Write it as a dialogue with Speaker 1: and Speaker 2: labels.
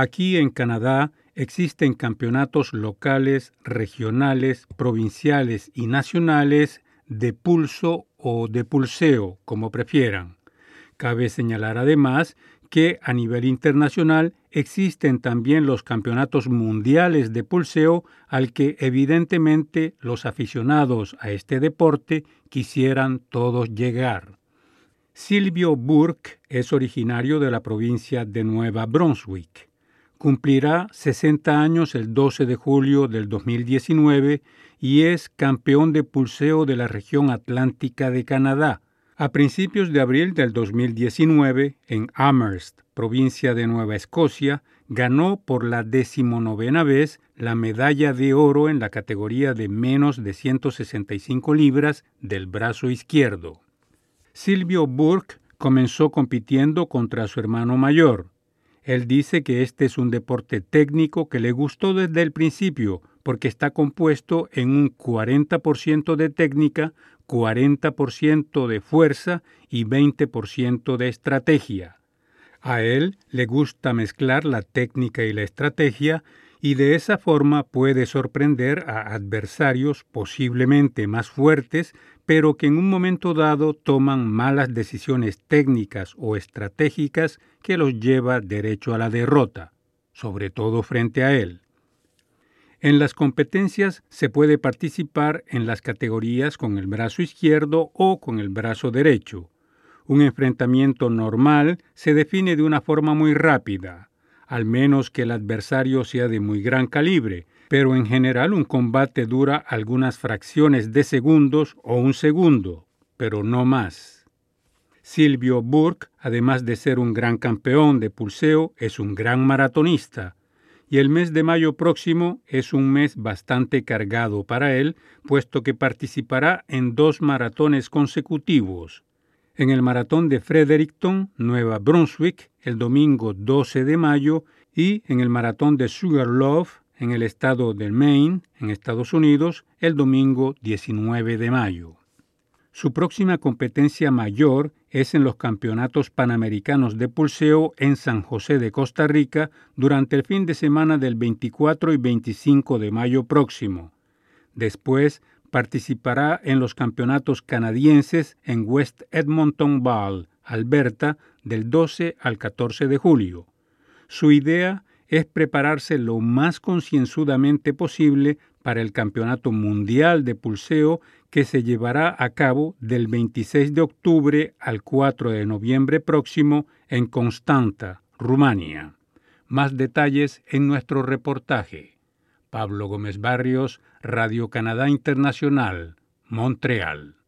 Speaker 1: Aquí en Canadá existen campeonatos locales, regionales, provinciales y nacionales de pulso o de pulseo, como prefieran. Cabe señalar además que a nivel internacional existen también los campeonatos mundiales de pulseo al que evidentemente los aficionados a este deporte quisieran todos llegar. Silvio Burke es originario de la provincia de Nueva Brunswick. Cumplirá 60 años el 12 de julio del 2019 y es campeón de pulseo de la región atlántica de Canadá, a principios de abril del 2019, en Amherst, provincia de Nueva Escocia, ganó por la decimonovena vez la medalla de oro en la categoría de menos de 165 libras del brazo izquierdo. Silvio Burke comenzó compitiendo contra su hermano mayor. Él dice que este es un deporte técnico que le gustó desde el principio porque está compuesto en un 40% de técnica, 40% de fuerza y 20% de estrategia. A él le gusta mezclar la técnica y la estrategia y de esa forma puede sorprender a adversarios posiblemente más fuertes, pero que en un momento dado toman malas decisiones técnicas o estratégicas que los lleva derecho a la derrota, sobre todo frente a él. En las competencias se puede participar en las categorías con el brazo izquierdo o con el brazo derecho. Un enfrentamiento normal se define de una forma muy rápida, al menos que el adversario sea de muy gran calibre, pero en general un combate dura algunas fracciones de segundos o un segundo, pero no más. Silvio Burke, además de ser un gran campeón de pulseo, es un gran maratonista, y el mes de mayo próximo es un mes bastante cargado para él, puesto que participará en dos maratones consecutivos. En el maratón de Fredericton, Nueva Brunswick, el domingo 12 de mayo, y en el maratón de Sugarloaf, en el estado de Maine, en Estados Unidos, el domingo 19 de mayo. Su próxima competencia mayor es en los Campeonatos Panamericanos de Pulseo en San José de Costa Rica durante el fin de semana del 24 y 25 de mayo próximo. Después participará en los Campeonatos Canadienses en West Edmonton Ball, Alberta, del 12 al 14 de julio. Su idea es prepararse lo más concienzudamente posible para el Campeonato Mundial de Pulseo que se llevará a cabo del 26 de octubre al 4 de noviembre próximo en Constanta, Rumania. Más detalles en nuestro reportaje. Pablo Gómez Barrios, Radio Canadá Internacional, Montreal.